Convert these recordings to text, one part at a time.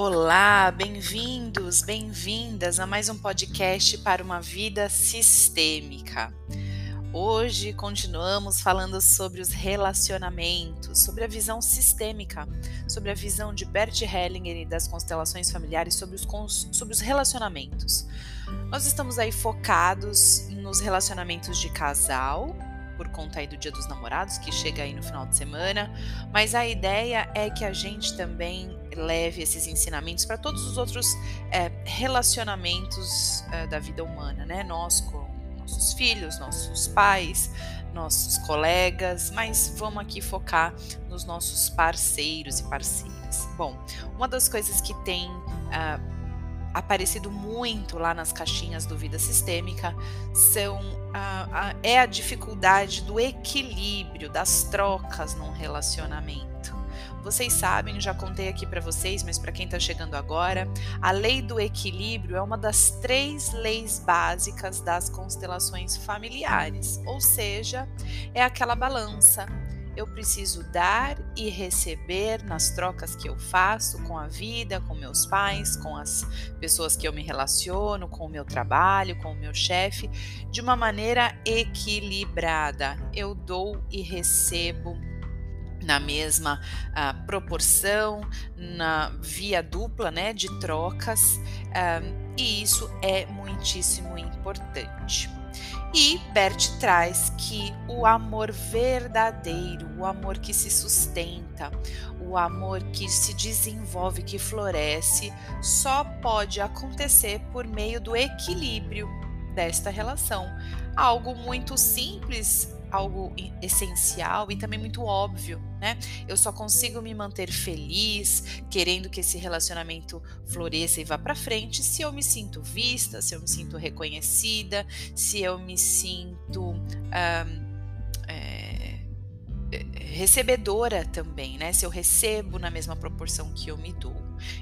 Olá, bem-vindos, bem-vindas a mais um podcast para uma vida sistêmica. Hoje continuamos falando sobre os relacionamentos, sobre a visão sistêmica, sobre a visão de Bert Hellinger e das constelações familiares sobre os, sobre os relacionamentos. Nós estamos aí focados nos relacionamentos de casal, por conta aí do Dia dos Namorados, que chega aí no final de semana, mas a ideia é que a gente também leve esses ensinamentos para todos os outros é, relacionamentos é, da vida humana, né? Nós com nossos filhos, nossos pais, nossos colegas, mas vamos aqui focar nos nossos parceiros e parceiras. Bom, uma das coisas que tem uh, aparecido muito lá nas caixinhas do Vida Sistêmica são a, a, é a dificuldade do equilíbrio, das trocas num relacionamento. Vocês sabem, já contei aqui para vocês, mas para quem está chegando agora, a lei do equilíbrio é uma das três leis básicas das constelações familiares, ou seja, é aquela balança eu preciso dar e receber nas trocas que eu faço com a vida, com meus pais, com as pessoas que eu me relaciono, com o meu trabalho, com o meu chefe, de uma maneira equilibrada. Eu dou e recebo na mesma uh, proporção, na via dupla né, de trocas, uh, e isso é muitíssimo importante. E Bert traz que o amor verdadeiro, o amor que se sustenta, o amor que se desenvolve, que floresce, só pode acontecer por meio do equilíbrio desta relação. Algo muito simples algo essencial e também muito óbvio, né? Eu só consigo me manter feliz, querendo que esse relacionamento floresça e vá para frente, se eu me sinto vista, se eu me sinto reconhecida, se eu me sinto é, recebedora também, né? Se eu recebo na mesma proporção que eu me dou.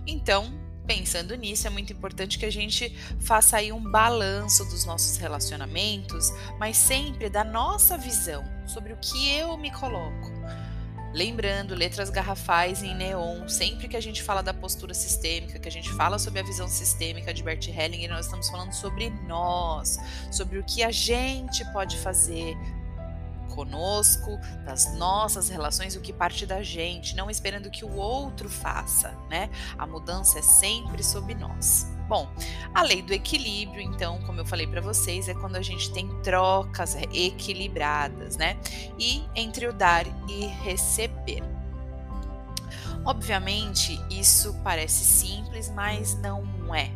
Então, pensando nisso, é muito importante que a gente faça aí um balanço dos nossos relacionamentos, mas sempre da nossa visão sobre o que eu me coloco. Lembrando, letras garrafais em neon, sempre que a gente fala da postura sistêmica, que a gente fala sobre a visão sistêmica de Bert Hellinger, nós estamos falando sobre nós, sobre o que a gente pode fazer conosco, das nossas relações, o que parte da gente, não esperando que o outro faça, né? A mudança é sempre sobre nós. Bom, a lei do equilíbrio, então, como eu falei para vocês, é quando a gente tem trocas equilibradas, né? E entre o dar e receber. Obviamente, isso parece simples, mas não é.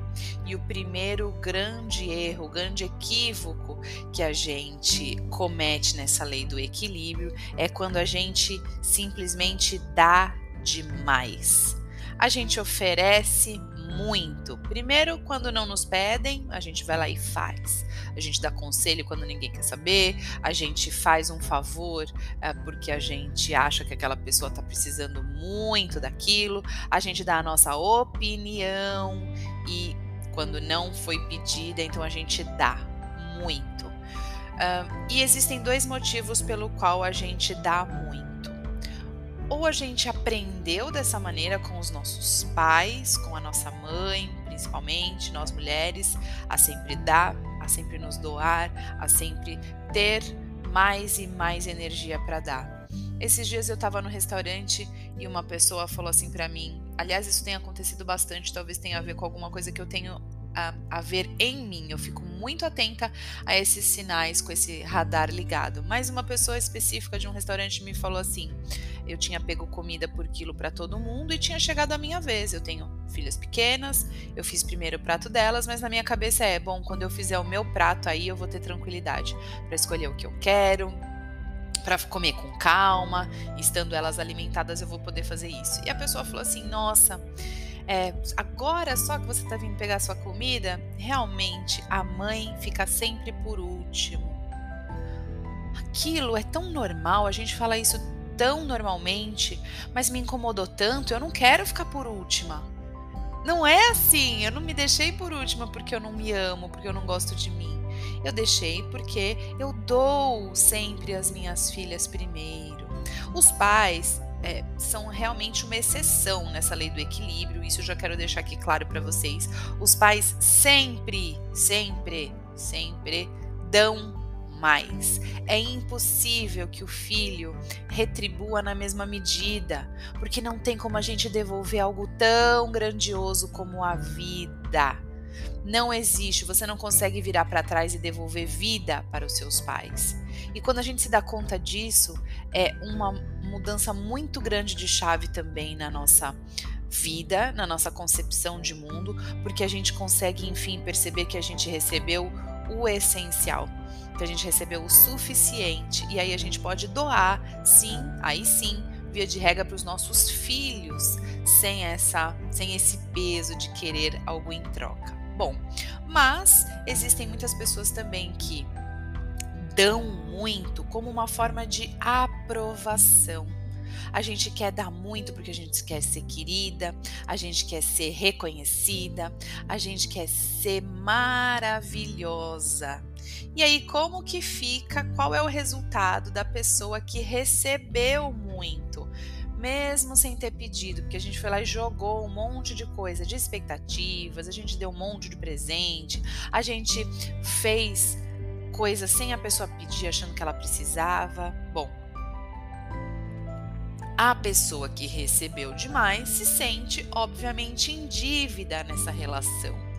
E o primeiro grande erro, grande equívoco que a gente comete nessa lei do equilíbrio é quando a gente simplesmente dá demais. A gente oferece muito. Primeiro, quando não nos pedem, a gente vai lá e faz. A gente dá conselho quando ninguém quer saber, a gente faz um favor é, porque a gente acha que aquela pessoa está precisando muito daquilo, a gente dá a nossa opinião e quando não foi pedida, então a gente dá muito. Uh, e existem dois motivos pelo qual a gente dá muito ou a gente aprendeu dessa maneira com os nossos pais, com a nossa mãe, principalmente nós mulheres, a sempre dar, a sempre nos doar, a sempre ter mais e mais energia para dar. Esses dias eu estava no restaurante e uma pessoa falou assim para mim. Aliás, isso tem acontecido bastante, talvez tenha a ver com alguma coisa que eu tenho a, a, ver em mim. Eu fico muito atenta a esses sinais com esse radar ligado. Mas uma pessoa específica de um restaurante me falou assim: eu tinha pego comida por quilo para todo mundo e tinha chegado a minha vez. Eu tenho filhas pequenas, eu fiz primeiro o prato delas, mas na minha cabeça é: bom, quando eu fizer o meu prato aí eu vou ter tranquilidade para escolher o que eu quero, para comer com calma, estando elas alimentadas eu vou poder fazer isso. E a pessoa falou assim: nossa é, agora só que você está vindo pegar sua comida, realmente a mãe fica sempre por último. Aquilo é tão normal, a gente fala isso tão normalmente, mas me incomodou tanto, eu não quero ficar por última. Não é assim, eu não me deixei por última porque eu não me amo, porque eu não gosto de mim. Eu deixei porque eu dou sempre as minhas filhas primeiro. Os pais é, são realmente uma exceção nessa lei do equilíbrio. Isso eu já quero deixar aqui claro para vocês. Os pais sempre, sempre, sempre dão mais. É impossível que o filho retribua na mesma medida, porque não tem como a gente devolver algo tão grandioso como a vida. Não existe, você não consegue virar para trás e devolver vida para os seus pais. E quando a gente se dá conta disso, é uma mudança muito grande de chave também na nossa vida, na nossa concepção de mundo, porque a gente consegue, enfim, perceber que a gente recebeu o essencial, que a gente recebeu o suficiente e aí a gente pode doar, sim, aí sim, via de regra para os nossos filhos, sem essa, sem esse peso de querer algo em troca. Bom, mas existem muitas pessoas também que dão muito como uma forma de aprovação. A gente quer dar muito porque a gente quer ser querida, a gente quer ser reconhecida, a gente quer ser maravilhosa. E aí, como que fica? Qual é o resultado da pessoa que recebeu muito? Mesmo sem ter pedido, porque a gente foi lá e jogou um monte de coisa, de expectativas, a gente deu um monte de presente, a gente fez coisas sem a pessoa pedir, achando que ela precisava. Bom, a pessoa que recebeu demais se sente, obviamente, em dívida nessa relação.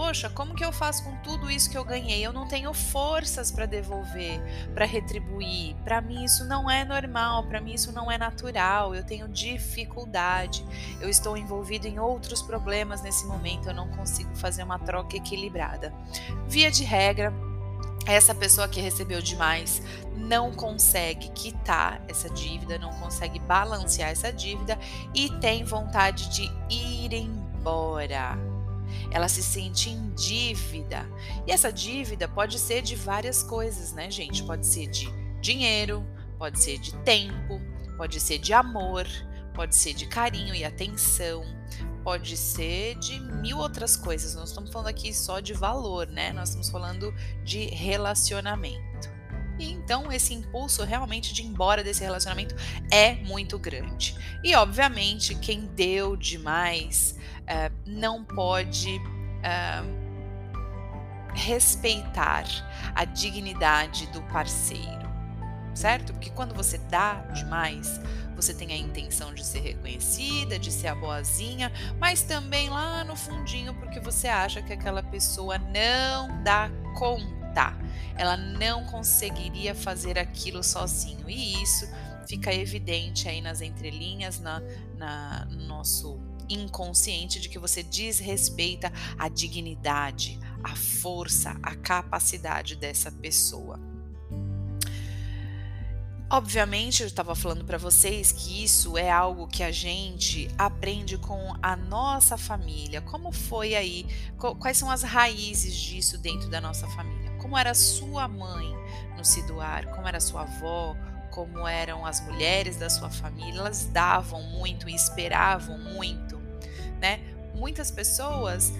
Poxa, como que eu faço com tudo isso que eu ganhei? Eu não tenho forças para devolver, para retribuir. Para mim isso não é normal, para mim isso não é natural. Eu tenho dificuldade. Eu estou envolvido em outros problemas nesse momento, eu não consigo fazer uma troca equilibrada. Via de regra, essa pessoa que recebeu demais não consegue quitar essa dívida, não consegue balancear essa dívida e tem vontade de ir embora ela se sente em dívida. E essa dívida pode ser de várias coisas, né, gente? Pode ser de dinheiro, pode ser de tempo, pode ser de amor, pode ser de carinho e atenção, pode ser de mil outras coisas. Nós estamos falando aqui só de valor, né? Nós estamos falando de relacionamento. E então esse impulso realmente de ir embora desse relacionamento é muito grande. E obviamente quem deu demais uh, não pode uh, respeitar a dignidade do parceiro, certo? Porque quando você dá demais, você tem a intenção de ser reconhecida, de ser a boazinha, mas também lá no fundinho porque você acha que aquela pessoa não dá conta, ela não conseguiria fazer aquilo sozinho. E isso fica evidente aí nas entrelinhas, na, na no nosso inconsciente de que você desrespeita a dignidade, a força, a capacidade dessa pessoa. Obviamente, eu estava falando para vocês que isso é algo que a gente aprende com a nossa família. Como foi aí? Quais são as raízes disso dentro da nossa família? Como era sua mãe no se doar? Como era sua avó? Como eram as mulheres da sua família? Elas davam muito e esperavam muito né? Muitas pessoas,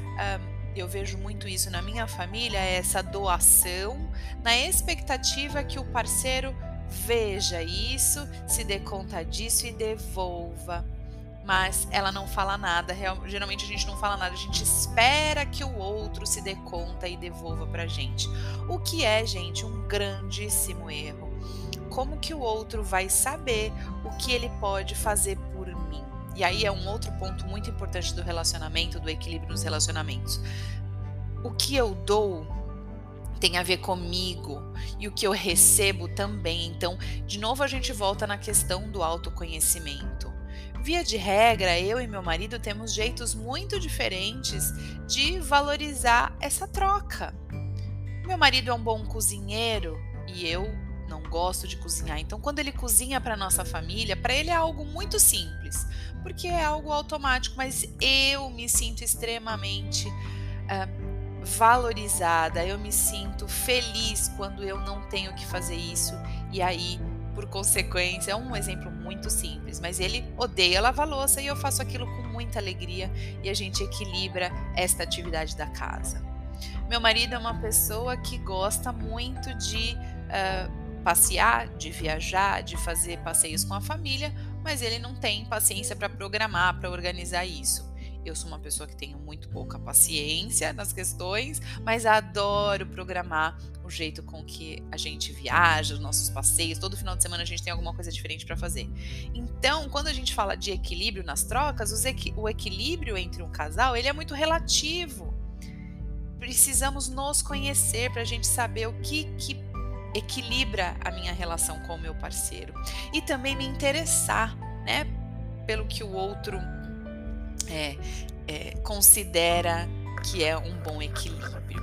eu vejo muito isso na minha família, é essa doação na expectativa que o parceiro veja isso, se dê conta disso e devolva. Mas ela não fala nada, geralmente a gente não fala nada, a gente espera que o outro se dê conta e devolva pra gente. O que é, gente, um grandíssimo erro. Como que o outro vai saber o que ele pode fazer por mim? E aí é um outro ponto muito importante do relacionamento, do equilíbrio nos relacionamentos. O que eu dou tem a ver comigo e o que eu recebo também. Então, de novo, a gente volta na questão do autoconhecimento. Via de regra, eu e meu marido temos jeitos muito diferentes de valorizar essa troca. Meu marido é um bom cozinheiro e eu não gosto de cozinhar. Então, quando ele cozinha para nossa família, para ele é algo muito simples, porque é algo automático, mas eu me sinto extremamente uh, valorizada, eu me sinto feliz quando eu não tenho que fazer isso, e aí, por consequência, é um exemplo muito simples, mas ele odeia lavar louça e eu faço aquilo com muita alegria e a gente equilibra esta atividade da casa. Meu marido é uma pessoa que gosta muito de uh, passear, de viajar, de fazer passeios com a família, mas ele não tem paciência para programar, para organizar isso. Eu sou uma pessoa que tenho muito pouca paciência nas questões, mas adoro programar o jeito com que a gente viaja, os nossos passeios. Todo final de semana a gente tem alguma coisa diferente para fazer. Então, quando a gente fala de equilíbrio nas trocas, o equilíbrio entre um casal ele é muito relativo. Precisamos nos conhecer para a gente saber o que, que equilibra a minha relação com o meu parceiro e também me interessar, né, pelo que o outro é, é, considera que é um bom equilíbrio.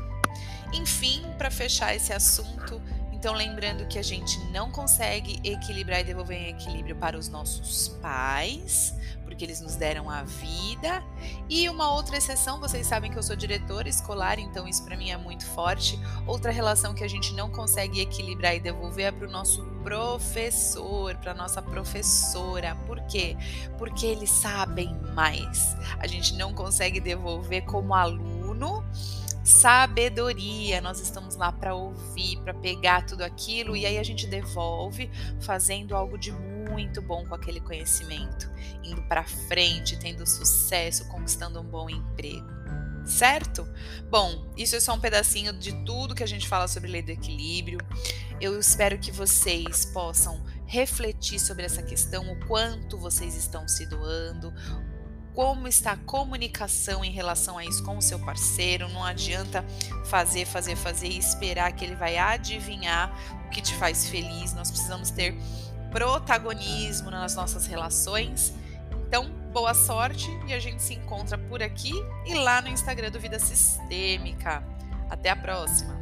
Enfim, para fechar esse assunto, então lembrando que a gente não consegue equilibrar e devolver em equilíbrio para os nossos pais, porque eles nos deram a vida. E uma outra exceção, vocês sabem que eu sou diretora escolar, então isso para mim é muito forte. Outra relação que a gente não consegue equilibrar e devolver é para o nosso professor, para nossa professora. Por quê? Porque eles sabem mais. A gente não consegue devolver como aluno sabedoria. Nós estamos lá para ouvir, para pegar tudo aquilo e aí a gente devolve fazendo algo de muito bom com aquele conhecimento, indo para frente, tendo sucesso, conquistando um bom emprego certo? Bom, isso é só um pedacinho de tudo que a gente fala sobre lei do equilíbrio. Eu espero que vocês possam refletir sobre essa questão, o quanto vocês estão se doando, como está a comunicação em relação a isso com o seu parceiro. Não adianta fazer, fazer, fazer e esperar que ele vai adivinhar o que te faz feliz. Nós precisamos ter protagonismo nas nossas relações. Então, boa sorte e a gente se encontra por aqui e lá no Instagram do Vida Sistêmica. Até a próxima!